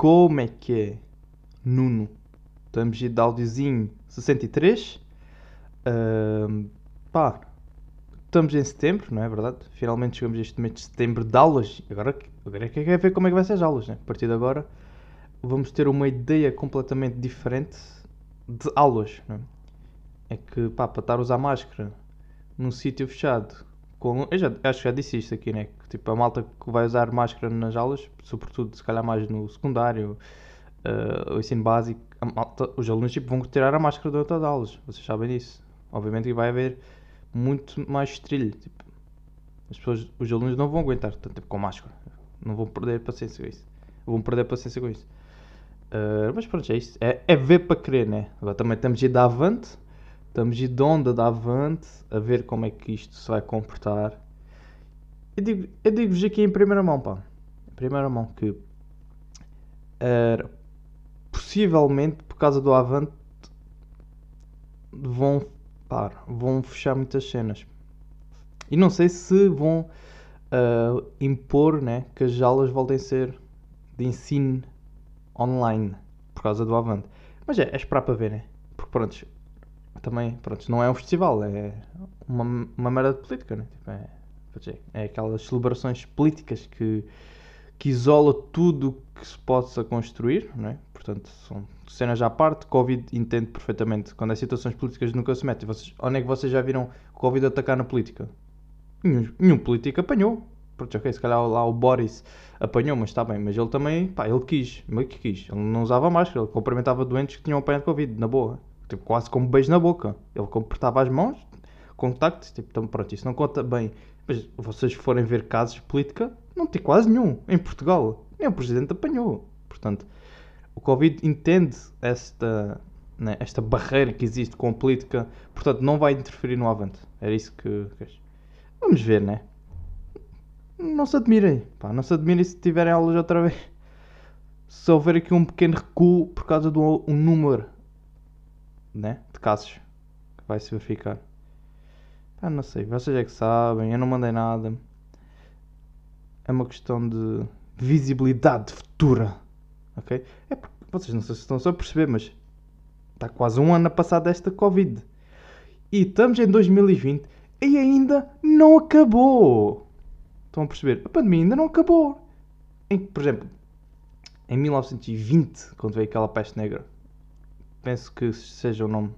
Como é que é? Nuno. Estamos de áudiozinho 63. Ahm, pá, estamos em setembro, não é verdade? Finalmente chegamos a este mês de setembro de aulas. Agora, agora é que é ver como é que vai ser as aulas, né? A partir de agora vamos ter uma ideia completamente diferente de aulas, não é? É que, pá, para estar a usar máscara num sítio fechado, com... eu já, acho que já disse isto aqui, né? Que, tipo, a malta que vai usar máscara nas aulas, sobretudo se calhar mais no secundário, uh, o ensino básico, malta- os alunos tipo, vão tirar a máscara durante as aulas, vocês sabem disso. Obviamente que vai haver muito mais estrilho. Tipo, as pessoas, os alunos não vão aguentar tanto tempo com máscara. Não vão perder paciência com isso. Vão perder paciência com isso. Uh, mas pronto, é isso. É, é ver para querer, né? Agora também estamos a ir da avante. Estamos de onda da avante. A ver como é que isto se vai comportar. Eu digo- eu digo-vos aqui em primeira mão, pá. Em primeira mão que... possivelmente, por causa do avante, vão, pá, vão fechar muitas cenas. E não sei se vão uh, impor né, que as aulas voltem a ser de ensino online por causa do Avante. Mas é, é esperar para ver, né? Porque pronto, também, pronto, não é um festival, é uma, uma merda de política, né? Tipo, é, é, aquelas celebrações políticas que, que isola tudo que se possa construir, não é? Portanto, são cenas à parte. Covid entende perfeitamente. Quando é situações políticas nunca se mete. Vocês, onde é que vocês já viram Covid atacar na política? Nenhum, nenhum político apanhou. Pronto, ok, se calhar lá o Boris apanhou, mas está bem. Mas ele também, pá, ele quis. Meio que quis. Ele não usava máscara, ele cumprimentava doentes que tinham apanhado Covid, na boa. Tipo, quase como beijo na boca. Ele apertava as mãos, contacto, tipo, então, pronto, isso não conta bem. Mas vocês forem ver casos de política, não tem quase nenhum. Em Portugal, nem o presidente apanhou. Portanto, o Covid entende esta, né, esta barreira que existe com a política, portanto, não vai interferir no avante. Era isso que. Vamos ver, né? Não se admirem, pá, não se admirem se tiverem aulas outra vez. Se houver aqui um pequeno recuo por causa do um número né, de casos que vai se verificar. Pá, não sei, vocês é que sabem, eu não mandei nada. É uma questão de visibilidade futura, ok? É porque vocês não sei se estão só a perceber, mas está quase um ano a passar desta Covid. E estamos em 2020 e ainda não acabou. Estão a perceber? A pandemia ainda não acabou. Em, por exemplo, em 1920, quando veio aquela peste negra, penso que seja o nome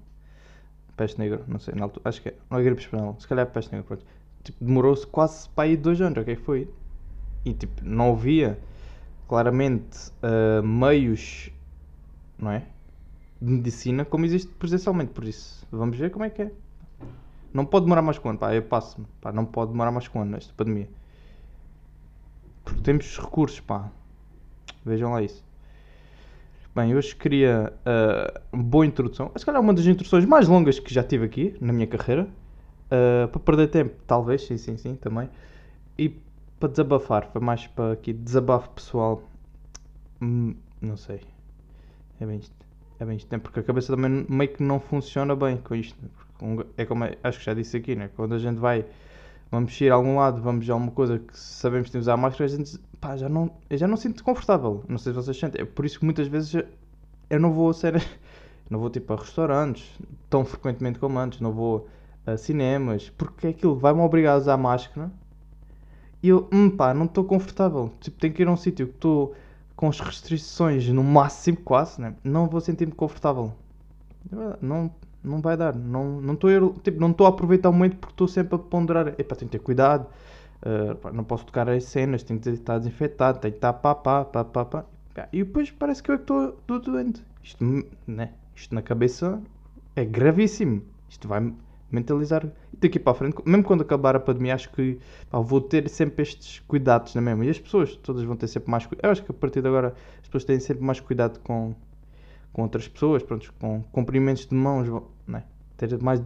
peste negra, não sei, na altura, acho que é, não é gripe espanhola, se calhar é peste negra, pronto. Tipo, demorou-se quase para aí dois anos, ok? Foi. E tipo, não havia claramente ah, meios, não é? De medicina como existe presencialmente, por isso, vamos ver como é que é. Não pode demorar mais que ano, pá, eu passo-me, pá, não pode demorar mais que um ano esta pandemia. Porque temos recursos, pá. Vejam lá isso. Bem, hoje queria uma boa introdução. Se calhar uma das introduções mais longas que já tive aqui na minha carreira. Ah, para perder tempo, talvez, sim, sim, sim, também. E para desabafar, foi mais para aqui desabafo pessoal. Hum, não sei. É bem isto. É bem isto, porque a cabeça também meio que não funciona bem com isto. né? É como é- acho que já disse aqui, né? Quando a gente vai, vamos ir a algum lado, vamos a alguma coisa que sabemos que temos a máscara, a gente pá, já não, eu já não sinto confortável. Não sei se vocês sentem. É por isso que muitas vezes eu- não vou a ser, não vou tipo a restaurantes tão frequentemente como antes, não vou a cinemas, porque aquilo vai-me obrigar a usar máscara e eu, hum, pá, não estou confortável. Tipo, tenho que ir a um sítio que estou com as restrições no máximo, quase, né? Não vou sentir-me confortável. Não, não vai dar. Não não estou a ir- tipo, não a aproveitar o momento porque estou sempre a ponderar. Epá, tenho que ter cuidado. Uh, não posso tocar as cenas, tenho que estar desinfetado, tenho que estar pá, pá, pá, pá, pá. E depois parece que eu é estou estou doente. Isto, né? Isto na cabeça é gravíssimo. Isto vai mentalizar. E daqui para a frente, mesmo quando acabar a pandemia, acho que pá, vou ter sempre estes cuidados na mesma. E as pessoas todas vão ter sempre mais cuidado. Eu acho que a partir de agora as pessoas têm sempre mais cuidado com, com outras pessoas, pronto, com cumprimentos de mãos, né? ter mais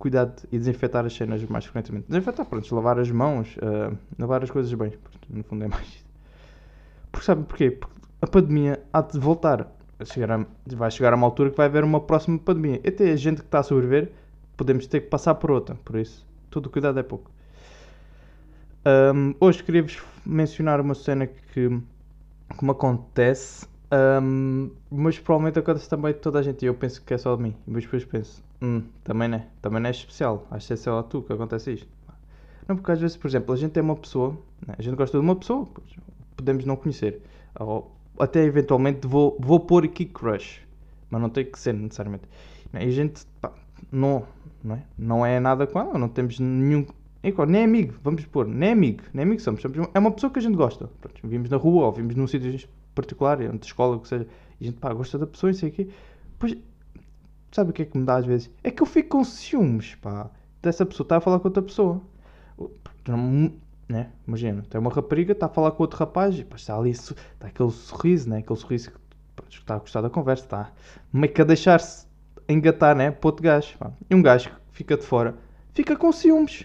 cuidado e desinfetar as cenas mais frequentemente. Desinfetar, pronto, lavar as mãos, ah, lavar as coisas bem. Pronto, no fundo é mais isso. Porque sabe porquê? Porque a pandemia há de voltar. Chegar a- vai chegar a uma altura que vai haver uma próxima pandemia. E até a gente que está a sobreviver, podemos ter que passar por outra. Por isso, todo cuidado é pouco. Ahm, hoje queria-vos mencionar uma cena que, que me acontece Ahm, mas provavelmente acontece também de toda a gente e eu penso que é só de mim. Mas depois penso, hum, também não é, também não é especial. Acho que é só a tu que acontece isto. Não, porque às vezes, por exemplo, a gente tem uma pessoa, né, a gente gosta de uma pessoa, podemos não conhecer. Ou até eventualmente vou, vou pôr aqui crush, mas não tem que ser necessariamente. E a gente pá, não, não, é? não é nada com ela, não temos nenhum. é Nem amigo, vamos pôr, nem amigo, nem amigo somos. somos- É uma pessoa que a gente gosta. Pronto, vimos na rua ou vimos num sítio particular, entre escola, o que seja, e a gente pá, gosta da pessoa e sei o quê. Pois, sabe o que é que me dá às vezes? É que eu fico com ciúmes, pá, dessa pessoa estar a falar com outra pessoa. Né? Imagina, tem uma rapariga, está a falar com outro rapaz e pá, está ali, está aquele sorriso, né? Aquele sorriso que está a gostar da conversa, está meio que a deixar-se engatar, né? Para outro gajo. pá. E um gajo que fica de fora fica com ciúmes.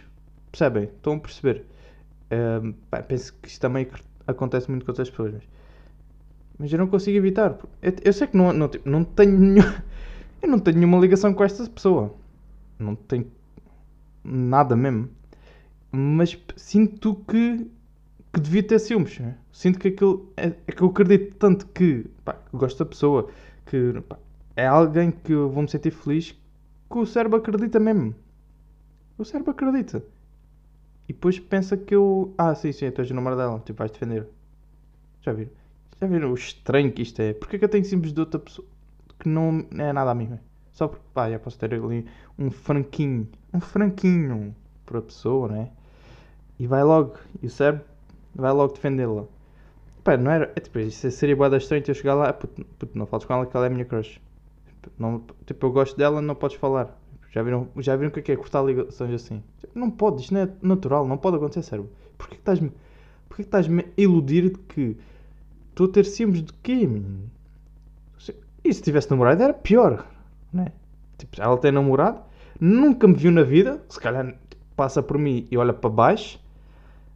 Percebem? Estão a perceber? Ahm, pá, penso que isto também acontece muito com outras pessoas. Mas, mas eu não consigo evitar. Eu, eu sei que não, não, tipo, não tenho nenhum, eu não tenho nenhuma ligação com esta pessoa. Não tenho nada mesmo. Mas sinto que, que devia ter ciúmes. né? Sinto que aquilo é, é que eu acredito tanto que, pá, que gosto da pessoa, que pá, é alguém que eu vou me sentir feliz, que o cérebro acredita mesmo. O cérebro acredita. E depois pensa que eu. Ah, sim, sim, tu és o número dela, tipo, vais defender. Já viram? Já viram o estranho que isto é? Porquê que eu tenho símbolos de outra pessoa que não é nada a mim? véi? Só porque, pá, já posso ter ali um franquinho, um franquinho para a pessoa, né? E vai logo, e o cérebro vai logo defendê-la. Pá, não era. É, tipo, isso seria boa estranho eu chegar lá, puto, puto, não fales com ela que ela é a minha crush. Não, tipo, eu gosto dela, não podes falar. Já viram, já viram o que é, que é cortar ligações assim? Não pode, isto não é natural, não pode acontecer, cérebro. Porquê que estás-me porquê que estás-me a iludir de que estou a ter ciúmes de quê, menino? E se tivesse namorado era pior, né? Tipo, ela tem namorado, nunca me viu na vida, se calhar passa por mim e olha para baixo,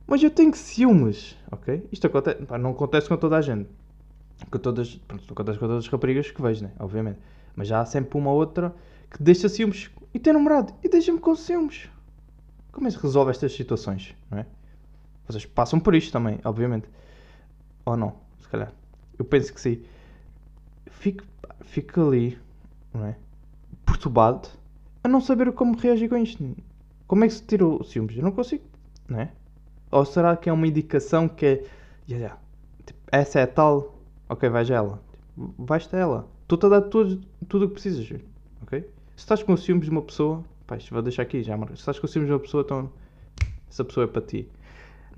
mas eu tenho ciúmes, ok? Isto acontece, pá, não acontece com toda a gente. Com todas, pronto, não acontece com todas as raparigas que vejo, né? Obviamente. Mas já há sempre uma outra que deixa ciúmes e tem namorado e deixa-me com ciúmes. Como é que se resolve estas situações, não é? Vocês passam por isto também, obviamente. Ou não, se calhar. Eu penso que sim. Fico, fico ali, não é? Perturbado a não saber como reagir com isto. Como é que se tira o ciúmes? Eu não consigo, não é? Ou será que é uma indicação que é. "Ya, ya, tipo, essa é a tal. Ok, vais a ela. Tipo, vais-te a ela. Estou-te a dar tudo tudo o que precisas. Ok? Se estás com ciúmes de uma pessoa. Isto vou deixar aqui já. Se estás com ciúmes de uma pessoa, então. Essa pessoa é para ti.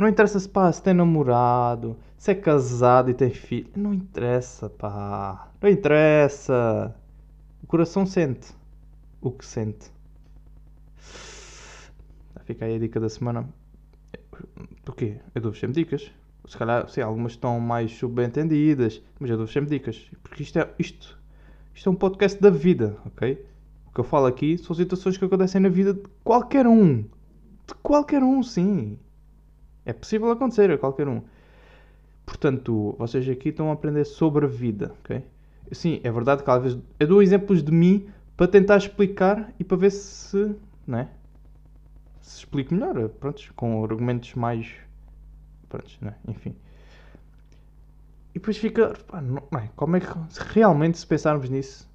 Não interessa se, pá, se tem namorado, se é casado e tem filho. Não interessa, pá. Não interessa. O coração sente o que sente. Fica aí a dica da semana. Porquê? Eu dou-vos sempre dicas. Se calhar, sim, algumas estão mais subentendidas, mas eu dou-vos sempre dicas. Porque isto é, isto, isto é um podcast da vida, ok? O que eu falo aqui são situações que acontecem na vida de qualquer um. De qualquer um, sim. É possível acontecer a qualquer um. Portanto, vocês aqui estão a aprender sobre a vida, ok? Sim, é verdade que às vezes eu dou exemplos de mim para tentar explicar e para ver se, né? Se explico melhor, pronto, com argumentos mais, pronto, né? Enfim. E depois fica, pá, não, é? como é que, realmente se pensarmos nisso,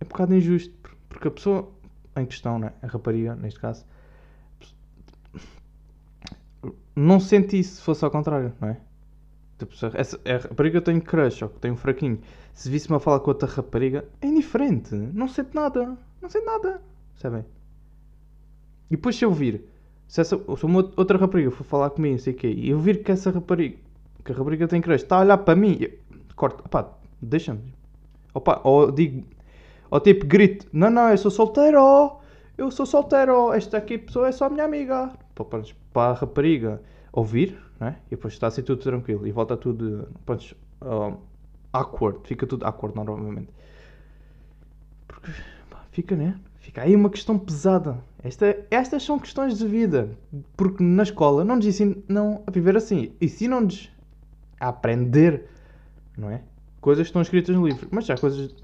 é um bocado injusto, por- porque a pessoa em questão, né? A rapariga, neste caso, não sente isso se fosse ao contrário, não é? Tipo, se essa, a rapariga tem crush ou que tem um fraquinho. Se visse-me a falar com outra rapariga, é indiferente. Não sente nada. Não sente nada. Percebem? E depois se eu vir, se, essa, se uma outra rapariga for falar comigo, sei o quê, e eu vir que essa rapariga, que a rapariga tem crush, está a olhar para mim, eu, corto, opá, deixa-me. Opa, ou digo, ou tipo, grito, não, não, eu sou solteiro, eu sou solteiro, esta aqui pessoa é só minha amiga. Para, para, para a rapariga ouvir, né? E depois está assim tudo tranquilo e volta tudo, pronto, um, awkward, fica tudo awkward novamente. Porque, fica, né? Fica aí uma questão pesada. Esta, estas são questões de vida. Porque na escola não nos ensinam a viver assim. Ensinam-nos a aprender, não é? Coisas que estão escritas no livro. Mas já coisas.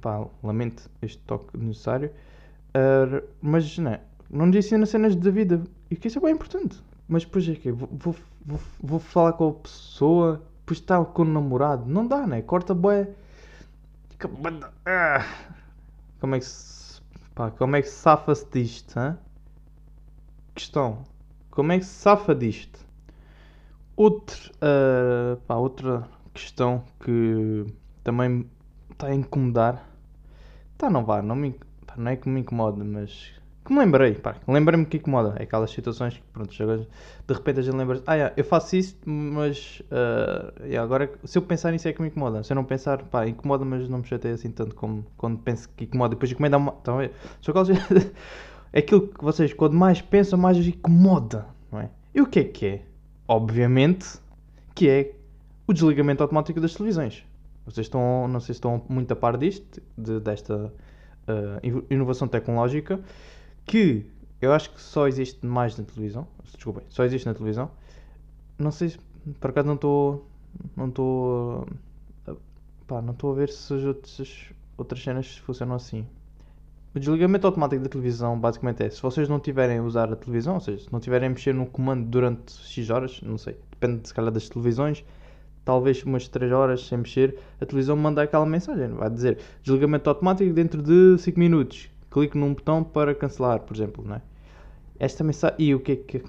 Pá, lamento este toque necessário. ah, mas não, é? Não nos ensina cenas da vida. E que isso é bem importante. Mas depois é que vou, vou, vou, vou falar com a pessoa depois está com o namorado. Não dá, né? Corta bué. Ah. Como é que se, pá, como é que se safa-se disto, hã? Questão. Como é que se safa disto? Outro, ah, pá, outra questão que também está a incomodar. Tá, não vá, não, me, pá, não é que me incomoda, mas que me lembrei, pá, lembrei-me que incomoda. É aquelas situações que, pronto, de repente a gente lembra ah, yeah, eu faço isso, mas ah, yeah, agora se eu pensar nisso é que me incomoda. Se eu não pensar, pá, incomoda, mas não me chateia assim tanto como quando penso que incomoda. Depois incomoda uma. A ver? São aquelas- é aquilo que vocês, quando mais pensam, mais incomoda, não é? E o que é que é? Obviamente que é o desligamento automático das televisões. Vocês estão, não sei se estão muito a par disto, de- desta ino- inovação tecnológica, que eu acho que só existe mais na televisão. Desculpem, só existe na televisão. Não sei se, por acaso não estou, não estou, pá, não estou a ver se as outras, outras cenas funcionam assim. O desligamento automático da televisão basicamente é se vocês não tiverem a usar a televisão, ou seja, se não tiverem a mexer no comando durante X horas, não sei, depende se calhar das televisões, talvez umas 3 horas sem mexer, a televisão manda aquela mensagem, vai dizer desligamento automático dentro de 5 minutos. Clique num botão para cancelar, por exemplo, não é? Esta mensagem. E o que é que.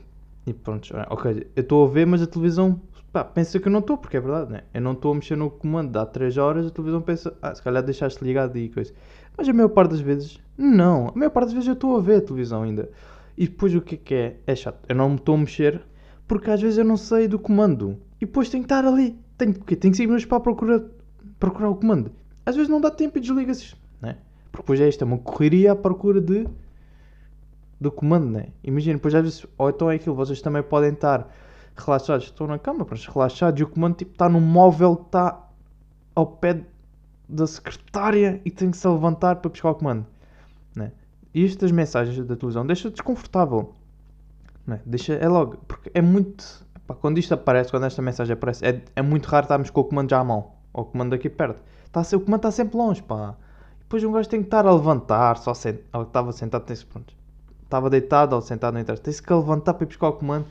E pronto, ok, eu estou a ver, mas a televisão pá, pensa que eu não estou, porque é verdade, né? Eu não estou a mexer no comando há 3 horas, a televisão pensa, ah, se calhar deixaste ligado e coisa. Mas a maior parte das vezes, não. A maior parte das vezes eu estou a ver a televisão ainda. E depois o que é que é? É chato. Eu não me estou a mexer porque às vezes eu não sei do comando. E depois tenho que estar ali. Tenho, porque tenho 5 minutos para procurar, procurar o comando. Às vezes não dá tempo e desliga-se. Porque depois é isto, é uma correria à procura de do comando, né? Imagina, depois às vezes, ou então é aquilo, vocês também podem estar relaxados, estão na cama, mas relaxados, e o comando tipo está num móvel que está ao pé da secretária e tem que se levantar para buscar o comando, né? E isto das mensagens da televisão deixa desconfortável, né? Deixa, é logo, porque é muito, pá, quando isto aparece, quando esta mensagem aparece, é, é muito raro estarmos com o comando já à mão, ou o comando aqui perto, ser, o comando está sempre longe, pá. Depois um gajo tem que estar a levantar, só sent... ou estava sentado, tem-se pronto estava deitado ou sentado no interesse, tem-se que levantar para ir buscar o comando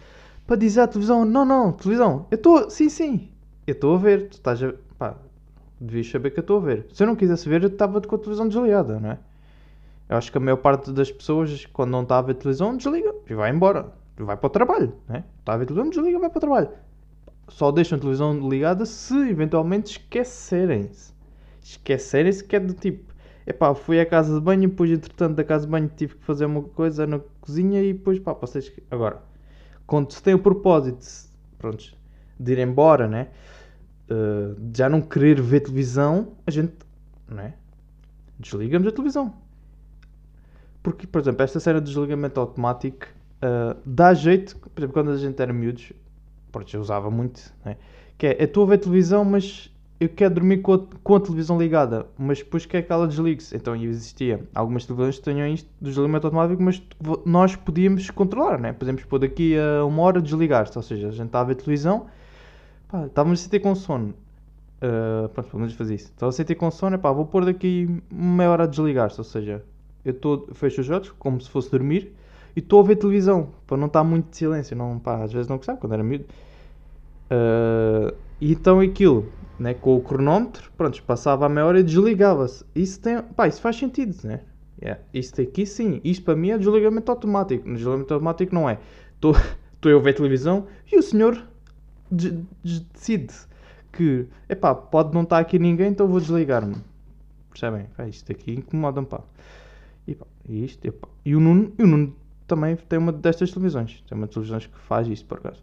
para dizer à televisão: Não, não, televisão, eu estou, sim, sim, eu estou a ver, tu estás a. pá, devias saber que eu estou a ver. Se eu não quisesse ver, eu estava com a televisão desligada, não é? Eu acho que a maior parte das pessoas, quando não está a ver televisão, desliga e vai embora, vai para o trabalho, não é? Está a ver televisão, desliga e vai para o trabalho. Só deixam a televisão ligada se eventualmente esquecerem-se. Esquecerem-se que é do tipo. Epá, fui à casa de banho depois, entretanto, da casa de banho tive que fazer uma coisa na cozinha e depois, pá, vocês... Agora, quando se tem o propósito, pronto, de ir embora, né? Uh, de já não querer ver televisão, a gente, né? Desligamos a televisão. Porque, por exemplo, esta cena de desligamento automático uh, dá jeito, por exemplo, quando a gente era miúdos, pronto, eu usava muito, né? Que é, eu estou a ver televisão, mas eu quero dormir com a, com a televisão ligada, mas depois quer que ela desligue-se. Então existia algumas televisões que tinham isto do desligamento automático, mas nós podíamos controlar, né? Podemos pôr daqui a uma hora desligar-se, ou seja, a gente estava a ver televisão, pá, estávamos a sentir com sono. Uh, pronto, pelo menos fazer isso. Estava a sentir com sono, pá, vou pôr daqui meia hora a desligar-se, ou seja, eu tô, fecho os olhos como se fosse dormir e estou a ver televisão, para não estar muito de silêncio, não, pá, às vezes não gostava quando era miúdo. Uh, e então aquilo, né, com o cronómetro, pronto, passava a meia hora e desligava-se. Isso tem, pá, isso faz sentido, né? Yeah. Isto aqui sim, isto para mim é desligamento automático. Desligamento automático não é. Estou eu a ver televisão e o senhor de, de, decide que, epá, pode não estar aqui ninguém, então vou desligar-me. Percebem? Pá, isto aqui incomoda-me, pá. E, pá, isto. E o Nuno, e o Nuno também tem uma destas televisões. Tem uma televisão que faz isto, por acaso.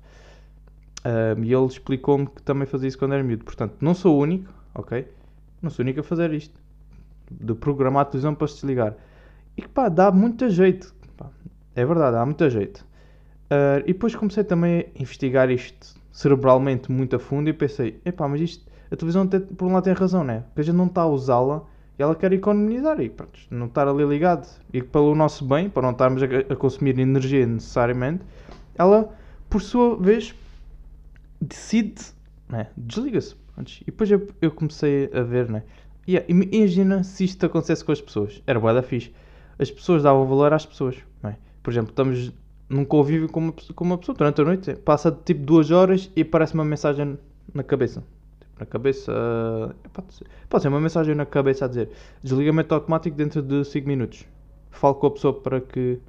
Um, e ele explicou-me que também fazia isso quando era miúdo. Portanto, não sou o único, ok? Não sou o único a fazer isto. De programar a televisão para se desligar. E que pá, dá muito jeito. Pá, é verdade, dá muito jeito. Uh, e depois comecei também a investigar isto cerebralmente muito a fundo e pensei, epá, mas isto, a televisão tem, por um lado tem razão, né? Porque a gente não está a usá-la e ela quer economizar e pronto, não estar ali ligado. E pelo nosso bem, para não estarmos a, a consumir energia necessariamente, ela, por sua vez, decide, né? desliga-se. E depois eu, eu, comecei a ver, né? E imagina se isto acontecesse com as pessoas. Era boa da fixe. As pessoas davam valor às pessoas. Né? Por exemplo, estamos num convívio com uma, com uma pessoa durante a noite, passa tipo duas horas e aparece uma mensagem na cabeça. Tipo, na cabeça. pode, ser, pode ser uma mensagem na cabeça a dizer desligamento automático dentro de 5 minutos. Falo com a pessoa para que.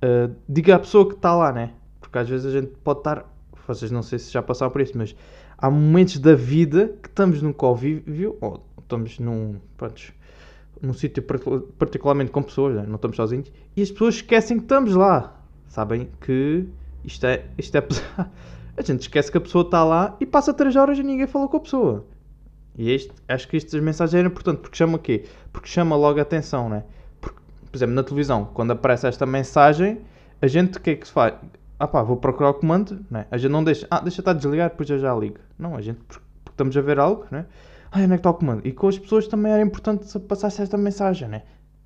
eh, diga à pessoa que está lá, né? Porque às vezes a gente pode estar. Vocês não sei se já passaram por isso, mas há momentos da vida que estamos num convívio ou estamos num. Pronto, num sítio particu- particularmente com pessoas, né? não estamos sozinhos, e as pessoas esquecem que estamos lá. Sabem que isto é, isto é pesado. A gente esquece que a pessoa está lá e passa 3 horas e ninguém falou com a pessoa. E este, acho que estas mensagens eram importantes, porque chama o quê? Porque chama logo a atenção, né? Porque, por exemplo, na televisão, quando aparece esta mensagem, a gente o que é que se faz? Ah pá, vou procurar o comando, né? A gente não deixa, ah, deixa estar desligado, depois eu já ligo. Não, a gente, porque estamos a ver algo, né? Ah, onde é que está o comando? E com as pessoas também era importante se passasse esta mensagem, né?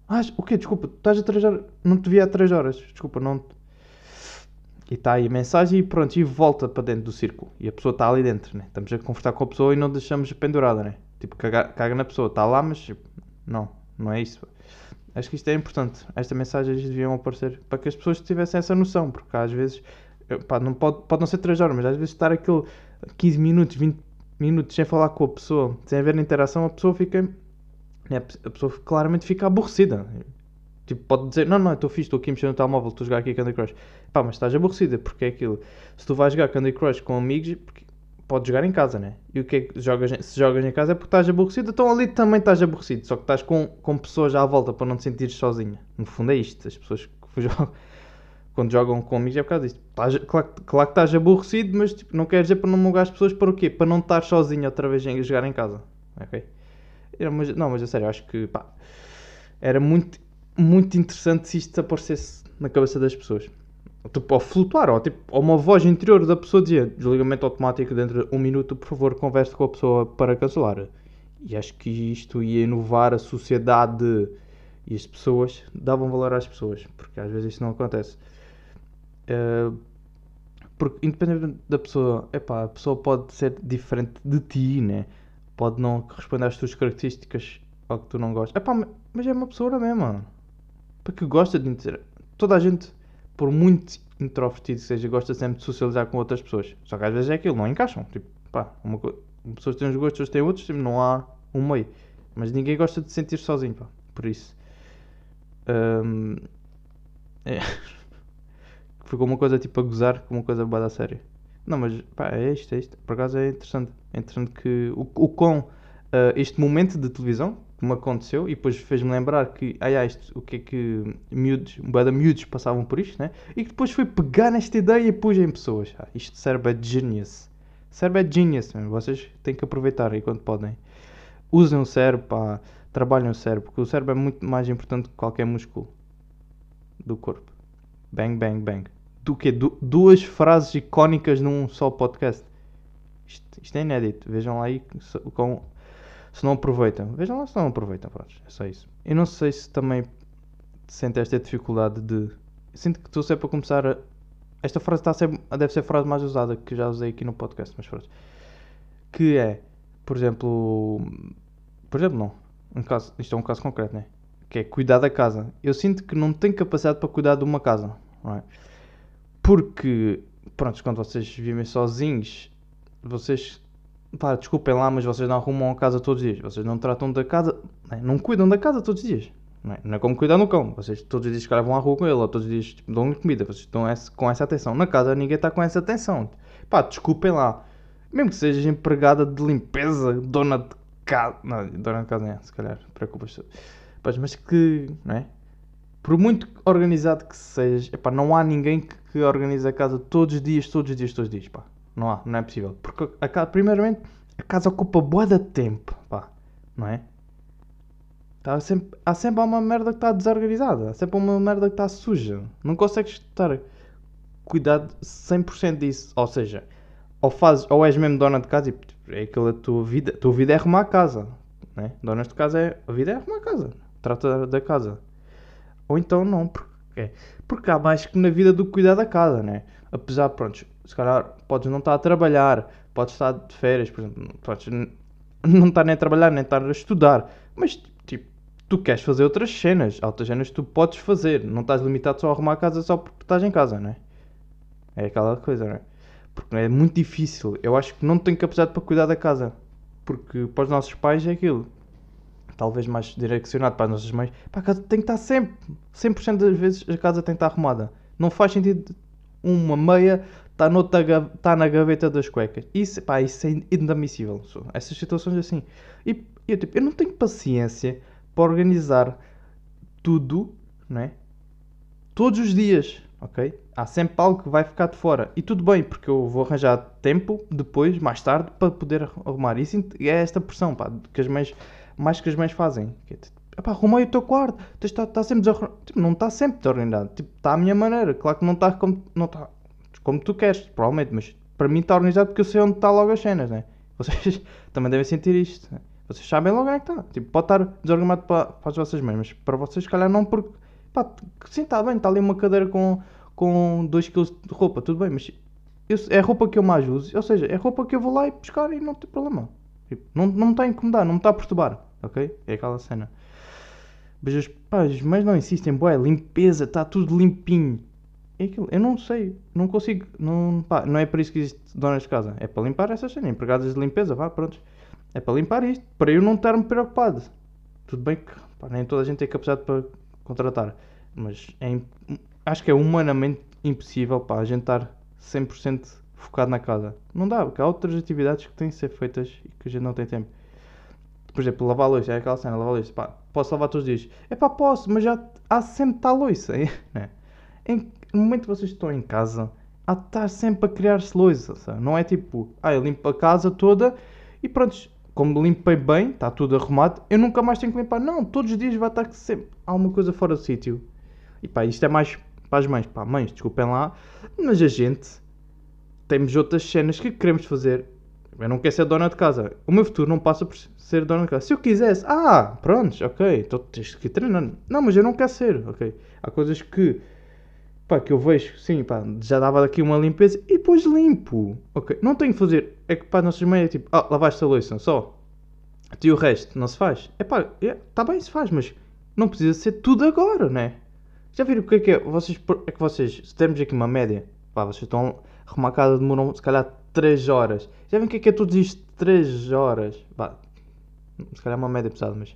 Ah, o quê? Desculpa, estás a 3 horas, não te vi há 3 horas, desculpa, não te... E está aí a mensagem e pronto, e volta para dentro do círculo. E a pessoa está ali dentro, né? Estamos a conversar com a pessoa e não deixamos pendurada, né? Tipo, caga, caga na pessoa, está lá, mas tipo, não, não é isso. Acho que isto é importante. Estas mensagens deviam aparecer para que as pessoas tivessem essa noção, porque às vezes, pá, não pode, pode não ser 3 horas, mas às vezes estar aquele 15 minutos, 20 minutos sem falar com a pessoa, sem haver interação, a pessoa fica. né, A pessoa claramente fica aborrecida. Tipo, pode dizer, não, não, estou fixe, estou aqui mexendo no telemóvel, estou a jogar aqui Candy Crush. Pá, mas estás aborrecida, porque é aquilo. Se tu vais jogar Candy Crush com amigos, porque podes jogar em casa, né? E o que é que jogas, se jogas em casa é porque estás aborrecido, então ali também estás aborrecido, só que estás com, com pessoas à volta para não te sentires sozinha. No fundo é isto, as pessoas que jogam, quando jogam com amigos é por causa disto. Claro, claro que estás aborrecido, mas tipo, não quer dizer para não mulgar as pessoas para o quê? Para não estar sozinho outra vez em jogar em casa, ok? Era, mas, não, mas a sério, acho que pá, era muito, muito interessante se isto aparecesse na cabeça das pessoas. Tipo, ou flutuar, ou, tipo, ou uma voz interior da pessoa dizia desligamento automático dentro de um minuto, por favor, converse com a pessoa para cancelar. E acho que isto ia inovar a sociedade e as pessoas davam valor às pessoas, porque às vezes isto não acontece. Eh, porque independente da pessoa, epá, a pessoa pode ser diferente de ti, né? Pode não corresponder às tuas características ao que tu não gostas. Epá, ma- mas é uma pessoa na mesma. Porque gosta de inter... Toda a gente, por muito introvertido que seja, gosta sempre de socializar com outras pessoas. Só que às vezes é aquilo, não encaixam. Tipo, pá, uma co... pessoas têm uns gostos, outras têm outros, tipo, não há um meio. Mas ninguém gosta de se sentir sozinho, pá. Por isso. Hum, é. Ficou uma coisa tipo a gozar com uma coisa boa da séria. Não, mas pá, é isto, é isto. Por acaso é interessante. É interessante que o, o com ah, este momento de televisão que me aconteceu e depois fez-me lembrar que, ai, ai, isto, o que é que miúdos, de miúdos passavam por isto, né? E que depois foi pegar nesta ideia e pus em pessoas. Ah, isto cérebro é genius. Cérebro é genius, man. vocês têm que aproveitar aí quando podem. Usem o cérebro, pá, trabalhem o cérebro, porque o cérebro é muito mais importante que qualquer músculo do corpo. Bang, bang, bang. Do quê? Du- duas frases icónicas num só podcast. Isto, isto é inédito. Vejam lá aí com, se não aproveitam. Vejam lá se não aproveitam. Pronto, é só isso. Eu não sei se também sente esta dificuldade de. Sinto que estou sempre a começar a. Esta frase está ser, deve ser a frase mais usada que já usei aqui no podcast, mas pronto. Que é, por exemplo. Por exemplo, não. Um caso, isto é um caso concreto, né? Que é cuidar da casa. Eu sinto que não tenho capacidade para cuidar de uma casa, não é? Porque, pronto, quando vocês vivem sozinhos, vocês, pá, desculpem lá, mas vocês não arrumam a casa todos os dias. Vocês não tratam da casa, né, não cuidam da casa todos os dias. Não é, não é como cuidar no cão. Vocês todos os dias calhar vão à rua com ele, ou todos os dias tipo, dão-lhe comida. Vocês estão com essa atenção. Na casa ninguém está com essa atenção. Pá, desculpem lá. Mesmo que sejas empregada de limpeza, dona de casa. Não, dona de casa não é, se calhar, preocupas-te. Mas que, não é? Por muito organizado que sejas, epá, não há ninguém que, que a casa todos os dias, todos os dias, todos os dias, pá. Não há, não é possível. Porque, a casa, primeiramente, a casa ocupa boa de tempo, pá. Não é? Tá sempre, há sempre uma merda que está desorganizada. Há sempre uma merda que está suja. Não consegues estar cuidado 100% disso. Ou seja, ou, fazes, ou és mesmo dona de casa e é aquela tua vida. Tua vida é arrumar a casa. Né? Donas de casa é. A vida é arrumar a casa. Trata da casa. Ou então não, porque, porque há mais que na vida do cuidar da casa, né? Apesar, pronto, se calhar podes não estar a trabalhar, podes estar de férias, por exemplo, podes não estar nem a trabalhar, nem estar a estudar, mas tipo, tu queres fazer outras cenas, outras cenas tu podes fazer, não estás limitado só a arrumar a casa só porque estás em casa, né? É aquela coisa, né? Porque é muito difícil. Eu acho que não tenho capacidade para cuidar da casa. Porque para os nossos pais é aquilo. Talvez mais direcionado para as nossas mães. Pá, a casa tem que estar sempre. 100% das vezes a casa tem que estar arrumada. Não faz sentido uma meia está tá na gaveta das cuecas. Isso, pá, isso é inadmissível. Essas situações assim. E eu, tipo, eu não tenho paciência para organizar tudo, não é? Todos os dias, ok? Há sempre algo que vai ficar de fora. E tudo bem, porque eu vou arranjar tempo depois, mais tarde, para poder arrumar. Isso é esta pressão, pá, que as mães, mais que as mães fazem. Epá, arrumei o teu quarto, está, está sempre desorganizado. Tipo, não está sempre desorganizado. Tipo, está à minha maneira. Claro que não está como, não está como tu queres, provavelmente, mas para mim está organizado porque eu sei onde está logo as cenas, né? Vocês também devem sentir isto. Né? Vocês sabem logo onde é que está. Tipo, pode estar desorganizado para, para as vossas mães, mas para vocês, se calhar, não, porque. Pá, sim, está bem, está ali uma cadeira com, com 2 kg de roupa, tudo bem, mas eu, é roupa que eu mais uso, ou seja, é roupa que eu vou lá e buscar e não tem problema. Tipo, não, não me está a incomodar, não me está a perturbar, ok? É aquela cena. Mas os pais, mas não insistem, boé, limpeza, está tudo limpinho. É aquilo, eu não sei, não consigo, não, pá, não é para isso que existe donas de casa, é para limpar essas cenas, empregadas de limpeza, vá, pronto. É para limpar isto, para eu não estar-me preocupado. Tudo bem que pá, nem toda a gente tem capacidade para contratar, mas é, acho que é humanamente impossível para a gente estar 100% focado na casa. Não dá, porque há outras atividades que têm de ser feitas e que a gente não tem tempo. Por exemplo, lavar a louça, é aquela cena, lavar a louça, pá, posso lavar todos os dias? É pá, posso, mas já há sempre tal louça, né? Em, no momento que vocês estão em casa, há de estar sempre a criar-se louça, não é tipo, ah, eu limpo a casa toda e pronto, como limpei bem, está tudo arrumado, eu nunca mais tenho que limpar. Não, todos os dias vai estar sempre alguma coisa fora do sítio. E pá, isto é mais para as mães. Pá, mães, desculpem lá, mas a gente temos outras cenas que queremos fazer. Eu não quero ser dona de casa. O meu futuro não passa por ser dona de casa. Se eu quisesse, ah, pronto, ok, então tens que ir treinando. Não, mas eu não quero ser, ok. Há coisas que pá, que eu vejo, sim, pá, já dava daqui uma limpeza e depois limpo. Ok, não tenho que fazer. É que pá, nossas mães é tipo, ah, lavaste a louça só. E o resto não se faz. É pá, é, tá bem se faz, mas não precisa ser tudo agora, né? Já viram o que é que é? Vocês, é que vocês, se temos aqui uma média, pá, vocês estão arrumar casa, demoram se calhar 3 horas. Já viram o que é que é todos isto 3 horas? Pá, se calhar é uma média pesada, mas.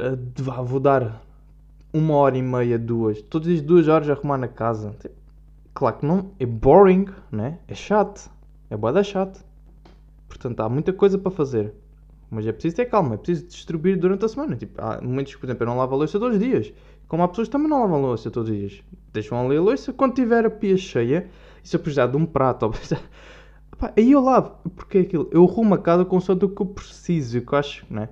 Uh, vou dar uma hora e meia, duas, todas as duas horas a arrumar na casa. Tipo, claro que não, é boring, né? É chato, é boa da chato. Portanto, há muita coisa para fazer. Mas é preciso ter calma, é preciso distribuir durante a semana. Tipo, há momentos que, por exemplo, eu não lavo a louça todos os dias. Como há pessoas que também não lavam a louça todos os dias. Deixam ali a louça quando tiver a pia cheia. Se eu precisar de um prato, ou precisar... Aí eu lavo. Porque é aquilo. Eu arrumo a casa com do que eu preciso, que eu acho, né?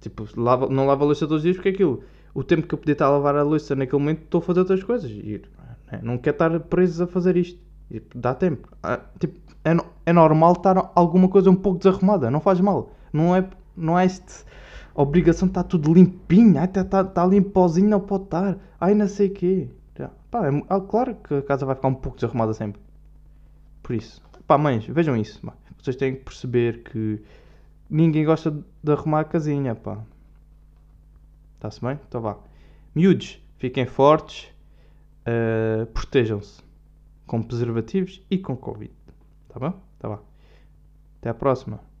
Tipo, lavo, não lavo a louça todos os dias porque é aquilo o tempo que eu podia estar a lavar a louça naquele momento estou a fazer outras coisas. E né, não quero estar preso a fazer isto. E, dá tempo. Ah, tipo, é, é normal estar alguma coisa um pouco desarrumada. Não faz mal. Não é, não é este obrigação de estar tudo limpinho. Ai, está tá, tá limpozinho, não pode estar. Ai, não sei o quê. Pá, é, é, claro que a casa vai ficar um pouco desarrumada sempre. Por isso. Pá, mães, vejam isso. Vocês têm que perceber que ninguém gosta de arrumar a casinha, pá. Está-se bem? Então vá. Miúdos, fiquem fortes, uh, protejam-se com preservativos e com Covid. Tá bom? Tá bom. Até à próxima.